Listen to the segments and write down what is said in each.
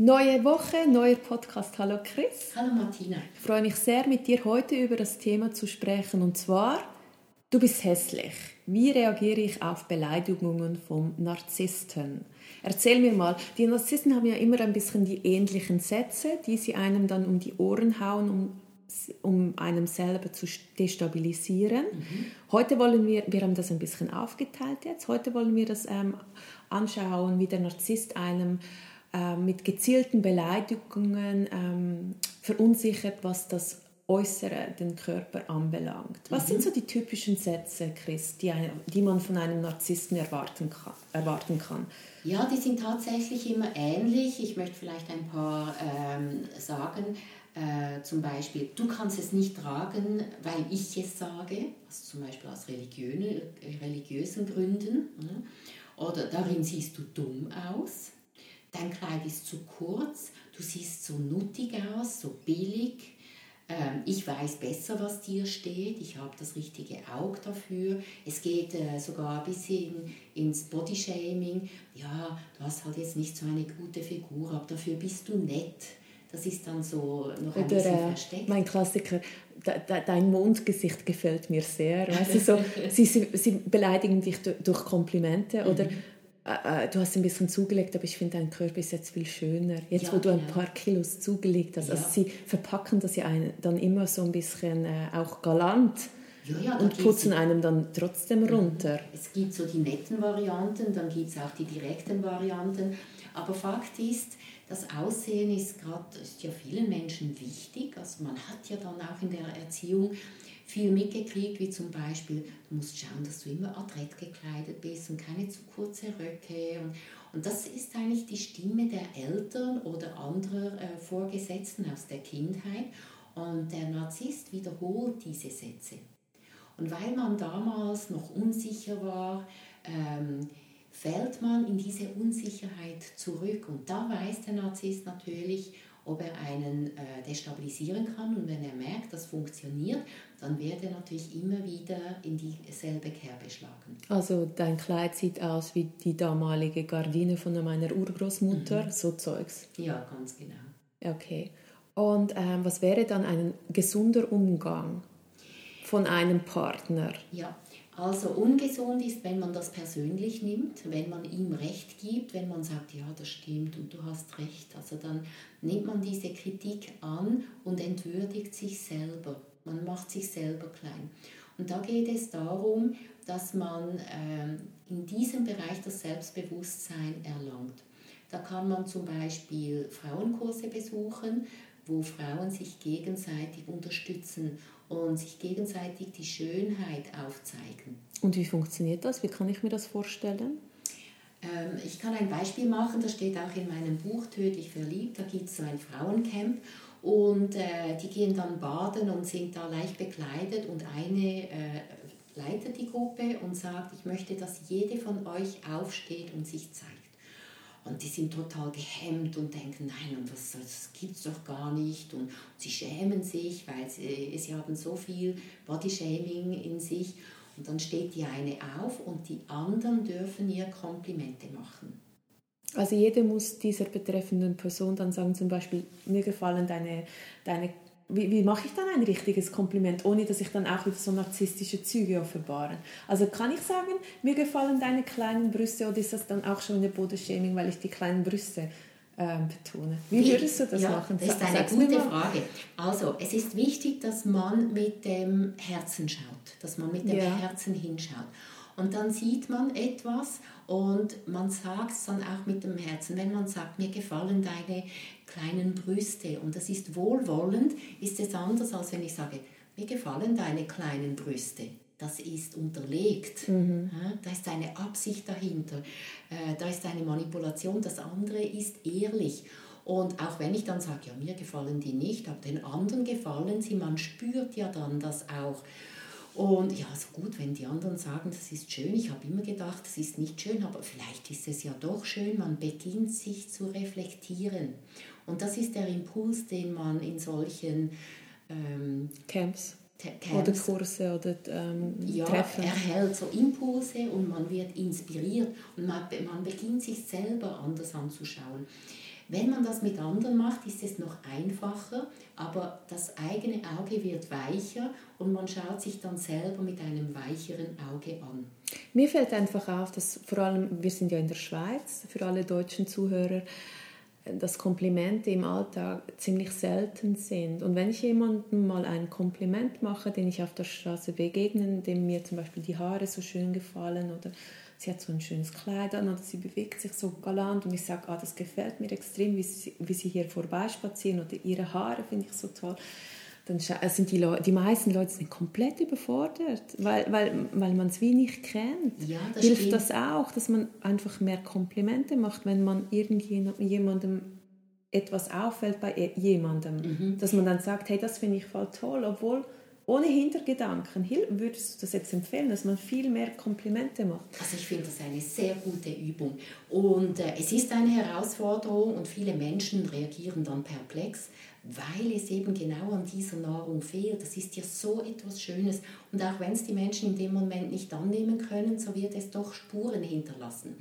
Neue Woche, neuer Podcast. Hallo Chris. Hallo Martina. Ich freue mich sehr, mit dir heute über das Thema zu sprechen. Und zwar, du bist hässlich. Wie reagiere ich auf Beleidigungen vom Narzissten? Erzähl mir mal, die Narzissten haben ja immer ein bisschen die ähnlichen Sätze, die sie einem dann um die Ohren hauen, um, um einem selber zu destabilisieren. Mhm. Heute wollen wir, wir haben das ein bisschen aufgeteilt jetzt, heute wollen wir das ähm, anschauen, wie der Narzisst einem äh, mit gezielten Beleidigungen ähm, verunsichert, was das Äußere, den Körper anbelangt. Was mhm. sind so die typischen Sätze, Chris, die, die man von einem Narzissten erwarten kann, erwarten kann? Ja, die sind tatsächlich immer ähnlich. Ich möchte vielleicht ein paar ähm, sagen. Äh, zum Beispiel, du kannst es nicht tragen, weil ich es sage, also zum Beispiel aus religiösen Gründen. Ne? Oder darin siehst du dumm aus dein Kleid ist zu kurz, du siehst so nuttig aus, so billig. Ähm, ich weiß besser, was dir steht, ich habe das richtige Auge dafür. Es geht äh, sogar ein bisschen ins Bodyshaming. Ja, du hast halt jetzt nicht so eine gute Figur, aber dafür bist du nett. Das ist dann so noch ein Oder, bisschen äh, versteckt. Mein Klassiker, dein Mondgesicht gefällt mir sehr. Weißt du, so, sie, sie, beleidigen dich durch Komplimente oder mhm. Äh, äh, du hast ein bisschen zugelegt, aber ich finde, dein Körper ist jetzt viel schöner. Jetzt, ja, wo du ein ja. paar Kilos zugelegt hast. Also ja. Also sie verpacken das ja dann immer so ein bisschen äh, auch galant. und putzen einem dann trotzdem mhm. runter. Es gibt so die netten Varianten, dann gibt es auch die direkten Varianten. Aber Fakt ist, das Aussehen ist gerade ist ja vielen Menschen wichtig. Also man hat ja dann auch in der Erziehung viel mitgekriegt, wie zum Beispiel, du musst schauen, dass du immer adrett gekleidet bist und keine zu kurze Röcke. Und, und das ist eigentlich die Stimme der Eltern oder anderer äh, Vorgesetzten aus der Kindheit. Und der Narzisst wiederholt diese Sätze. Und weil man damals noch unsicher war, ähm, fällt man in diese Unsicherheit zurück. Und da weiß der Narzisst natürlich, ob er einen äh, destabilisieren kann. Und wenn er merkt, das funktioniert, dann wird er natürlich immer wieder in dieselbe Kerbe schlagen. Also dein Kleid sieht aus wie die damalige Gardine von meiner Urgroßmutter, mhm. so Zeugs. Ja, ganz genau. Okay. Und ähm, was wäre dann ein gesunder Umgang von einem Partner? Ja, also ungesund ist, wenn man das persönlich nimmt, wenn man ihm Recht gibt, wenn man sagt, ja, das stimmt und du hast Recht. Also dann nimmt man diese Kritik an und entwürdigt sich selber. Man macht sich selber klein. Und da geht es darum, dass man ähm, in diesem Bereich das Selbstbewusstsein erlangt. Da kann man zum Beispiel Frauenkurse besuchen, wo Frauen sich gegenseitig unterstützen und sich gegenseitig die Schönheit aufzeigen. Und wie funktioniert das? Wie kann ich mir das vorstellen? Ähm, ich kann ein Beispiel machen, das steht auch in meinem Buch Tödlich verliebt. Da gibt es so ein Frauencamp und äh, die gehen dann baden und sind da leicht bekleidet und eine äh, leitet die Gruppe und sagt, ich möchte, dass jede von euch aufsteht und sich zeigt. Und die sind total gehemmt und denken, nein, und was, das gibt es doch gar nicht. Und sie schämen sich, weil sie, sie haben so viel Bodyshaming in sich. Und dann steht die eine auf und die anderen dürfen ihr Komplimente machen. Also jede muss dieser betreffenden Person dann sagen, zum Beispiel, mir gefallen deine, deine wie, wie mache ich dann ein richtiges Kompliment, ohne dass ich dann auch wieder so narzisstische Züge offenbare? Also kann ich sagen, mir gefallen deine kleinen Brüste oder ist das dann auch schon eine Bodenshaming, weil ich die kleinen Brüste äh, betone? Wie würdest du das ja, machen? Das ist eine Sag's gute Frage. Also es ist wichtig, dass man mit dem Herzen schaut, dass man mit dem ja. Herzen hinschaut. Und dann sieht man etwas und man sagt es dann auch mit dem Herzen. Wenn man sagt, mir gefallen deine kleinen Brüste und das ist wohlwollend, ist es anders, als wenn ich sage, mir gefallen deine kleinen Brüste. Das ist unterlegt. Mhm. Da ist eine Absicht dahinter. Äh, da ist eine Manipulation. Das andere ist ehrlich. Und auch wenn ich dann sage, ja, mir gefallen die nicht, aber den anderen gefallen sie, man spürt ja dann das auch. Und ja, so gut, wenn die anderen sagen, das ist schön. Ich habe immer gedacht, das ist nicht schön, aber vielleicht ist es ja doch schön. Man beginnt sich zu reflektieren. Und das ist der Impuls, den man in solchen ähm, Camps. Camps oder Kurse oder ähm, ja, Treffen. erhält so Impulse und man wird inspiriert und man, man beginnt sich selber anders anzuschauen. Wenn man das mit anderen macht, ist es noch einfacher, aber das eigene Auge wird weicher und man schaut sich dann selber mit einem weicheren Auge an. Mir fällt einfach auf, dass vor allem, wir sind ja in der Schweiz, für alle deutschen Zuhörer, dass Komplimente im Alltag ziemlich selten sind. Und wenn ich jemandem mal ein Kompliment mache, den ich auf der Straße begegne, dem mir zum Beispiel die Haare so schön gefallen oder sie hat so ein schönes Kleid an oder sie bewegt sich so galant und ich sage, ah, das gefällt mir extrem, wie sie, wie sie hier vorbeispazieren oder ihre Haare finde ich so toll, dann äh, sind die, Leute, die meisten Leute sind komplett überfordert, weil, weil, weil man es wie nicht kennt. Ja, das Hilft stimmt. das auch, dass man einfach mehr Komplimente macht, wenn man irgendjemandem etwas auffällt bei jemandem, mhm. dass man dann sagt, hey, das finde ich voll toll, obwohl ohne Hintergedanken, würdest du das jetzt empfehlen, dass man viel mehr Komplimente macht? Also ich finde das eine sehr gute Übung. Und äh, es ist eine Herausforderung und viele Menschen reagieren dann perplex, weil es eben genau an dieser Nahrung fehlt. Das ist ja so etwas Schönes. Und auch wenn es die Menschen in dem Moment nicht annehmen können, so wird es doch Spuren hinterlassen.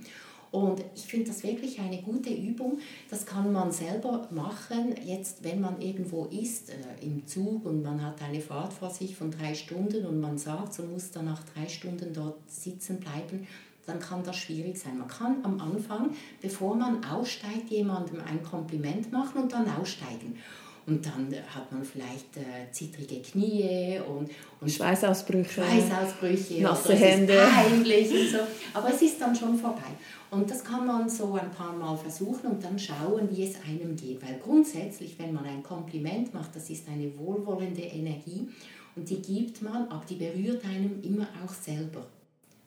Und ich finde das wirklich eine gute Übung. Das kann man selber machen, jetzt wenn man irgendwo ist, äh, im Zug und man hat eine Fahrt vor sich von drei Stunden und man sagt, man muss dann nach drei Stunden dort sitzen bleiben, dann kann das schwierig sein. Man kann am Anfang, bevor man aussteigt, jemandem ein Kompliment machen und dann aussteigen. Und dann hat man vielleicht äh, zittrige Knie und, und Schweißausbrüche, Schweißausbrüche nasse Hände. Peinlich und so. Aber es ist dann schon vorbei. Und das kann man so ein paar Mal versuchen und dann schauen, wie es einem geht. Weil grundsätzlich, wenn man ein Kompliment macht, das ist eine wohlwollende Energie und die gibt man, aber die berührt einem immer auch selber.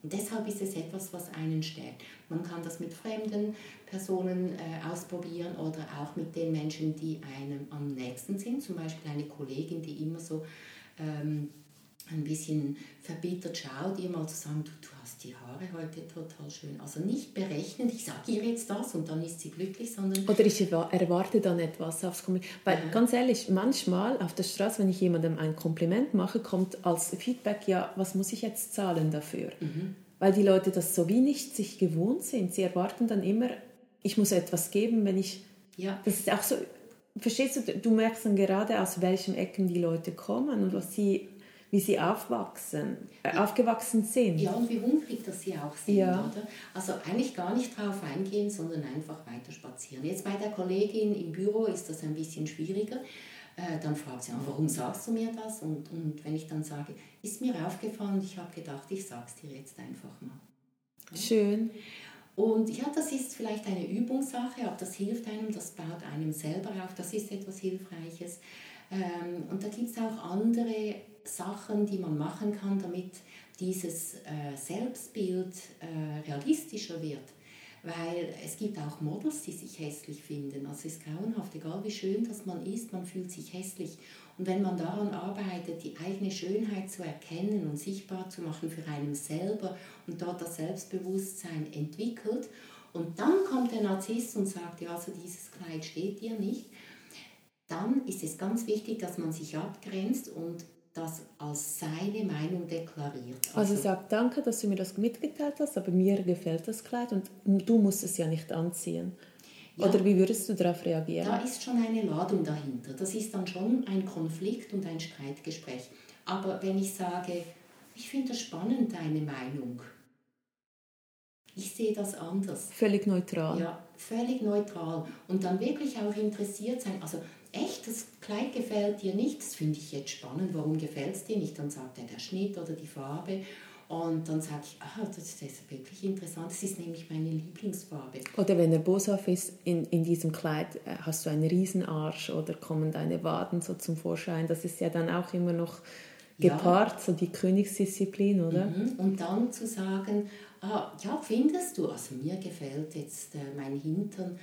Und deshalb ist es etwas, was einen stärkt. Man kann das mit fremden Personen äh, ausprobieren oder auch mit den Menschen, die einem am nächsten sind. Zum Beispiel eine Kollegin, die immer so ähm, ein bisschen verbittert schaut, ihr mal zu sagen, du, du hast die Haare heute total schön. Also nicht berechnen, ich sage ihr jetzt das und dann ist sie glücklich, sondern... Oder ich erwarte dann etwas aufs Kompliment. Weil ja. ganz ehrlich, manchmal auf der Straße, wenn ich jemandem ein Kompliment mache, kommt als Feedback, ja, was muss ich jetzt zahlen dafür? Mhm. Weil die Leute das so wie nicht sich gewohnt sind. Sie erwarten dann immer, ich muss etwas geben, wenn ich... Ja. Das ist auch so... Verstehst du, du merkst dann gerade, aus welchen Ecken die Leute kommen und was sie wie sie aufwachsen, äh, aufgewachsen sind. Ja, und wie hungrig dass sie auch sind, ja. oder? Also eigentlich gar nicht drauf eingehen, sondern einfach weiter spazieren. Jetzt bei der Kollegin im Büro ist das ein bisschen schwieriger. Äh, dann fragt sie, warum sagst du mir das? Und, und wenn ich dann sage, ist mir aufgefallen, ich habe gedacht, ich sag's dir jetzt einfach mal. Schön. Und ja, das ist vielleicht eine Übungssache, aber das hilft einem, das baut einem selber auf, das ist etwas Hilfreiches. Ähm, und da gibt es auch andere Sachen, die man machen kann, damit dieses äh, Selbstbild äh, realistischer wird. Weil es gibt auch Models, die sich hässlich finden. Also es ist grauenhaft, egal wie schön das man ist, man fühlt sich hässlich. Und wenn man daran arbeitet, die eigene Schönheit zu erkennen und sichtbar zu machen für einen selber und dort das Selbstbewusstsein entwickelt, und dann kommt der Narzisst und sagt, ja, also dieses Kleid steht dir nicht, dann ist es ganz wichtig, dass man sich abgrenzt und das als seine Meinung deklariert. Also, also sagt, danke, dass du mir das mitgeteilt hast, aber mir gefällt das Kleid und du musst es ja nicht anziehen. Ja, Oder wie würdest du darauf reagieren? Da ist schon eine Ladung dahinter. Das ist dann schon ein Konflikt und ein Streitgespräch. Aber wenn ich sage, ich finde das spannend, deine Meinung, ich sehe das anders. Völlig neutral. Ja, völlig neutral. Und dann wirklich auch interessiert sein. Also echt, das Kleid gefällt dir nicht, das finde ich jetzt spannend, warum gefällt es dir nicht? Dann sagt er der Schnitt oder die Farbe. Und dann sage ich, ah, das ist wirklich interessant, das ist nämlich meine Lieblingsfarbe. Oder wenn er boshaft ist, in, in diesem Kleid äh, hast du einen Riesenarsch oder kommen deine Waden so zum Vorschein. Das ist ja dann auch immer noch gepaart, ja. so die Königsdisziplin, oder? Mhm. Und dann zu sagen, ah, ja, findest du, also mir gefällt jetzt äh, mein Hintern,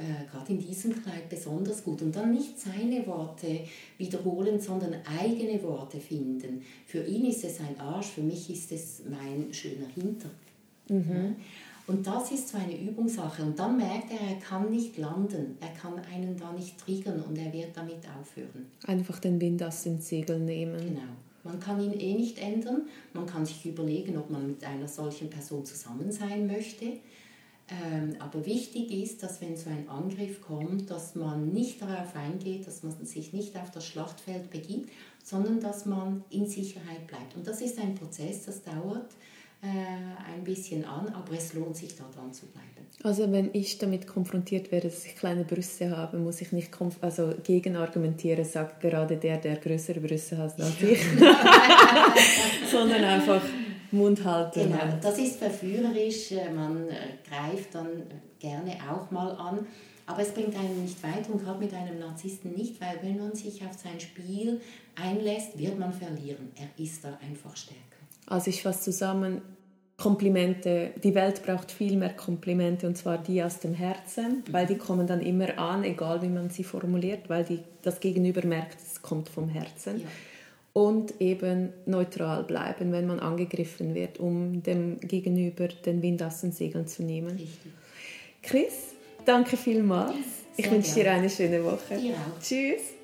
äh, gerade in diesem Kleid besonders gut. Und dann nicht seine Worte wiederholen, sondern eigene Worte finden. Für ihn ist es ein Arsch, für mich ist es mein schöner Hinter. Mhm. Und das ist so eine Übungssache. Und dann merkt er, er kann nicht landen, er kann einen da nicht triggern und er wird damit aufhören. Einfach den Wind aus den Segeln nehmen. Genau. Man kann ihn eh nicht ändern. Man kann sich überlegen, ob man mit einer solchen Person zusammen sein möchte. Ähm, aber wichtig ist, dass wenn so ein Angriff kommt, dass man nicht darauf eingeht, dass man sich nicht auf das Schlachtfeld begibt, sondern dass man in Sicherheit bleibt. Und das ist ein Prozess, das dauert äh, ein bisschen an, aber es lohnt sich da dran zu bleiben. Also wenn ich damit konfrontiert werde, dass ich kleine Brüste habe, muss ich nicht also gegen argumentieren, sagt gerade der, der größere Brüste hat als ich, sondern einfach Mund halten. Genau, das ist verführerisch, äh, man äh, greift dann gerne auch mal an, aber es bringt einen nicht weiter und gerade mit einem Narzissten nicht, weil wenn man sich auf sein Spiel einlässt, wird man verlieren. Er ist da einfach stärker. Also ich fasse zusammen, Komplimente, die Welt braucht viel mehr Komplimente und zwar die aus dem Herzen, weil die kommen dann immer an, egal wie man sie formuliert, weil die, das Gegenüber merkt, es kommt vom Herzen. Ja. Und eben neutral bleiben, wenn man angegriffen wird, um dem Gegenüber den Wind aus den Segeln zu nehmen. Richtig. Chris, danke vielmals. ich wünsche dir eine schöne Woche. Auch. Tschüss.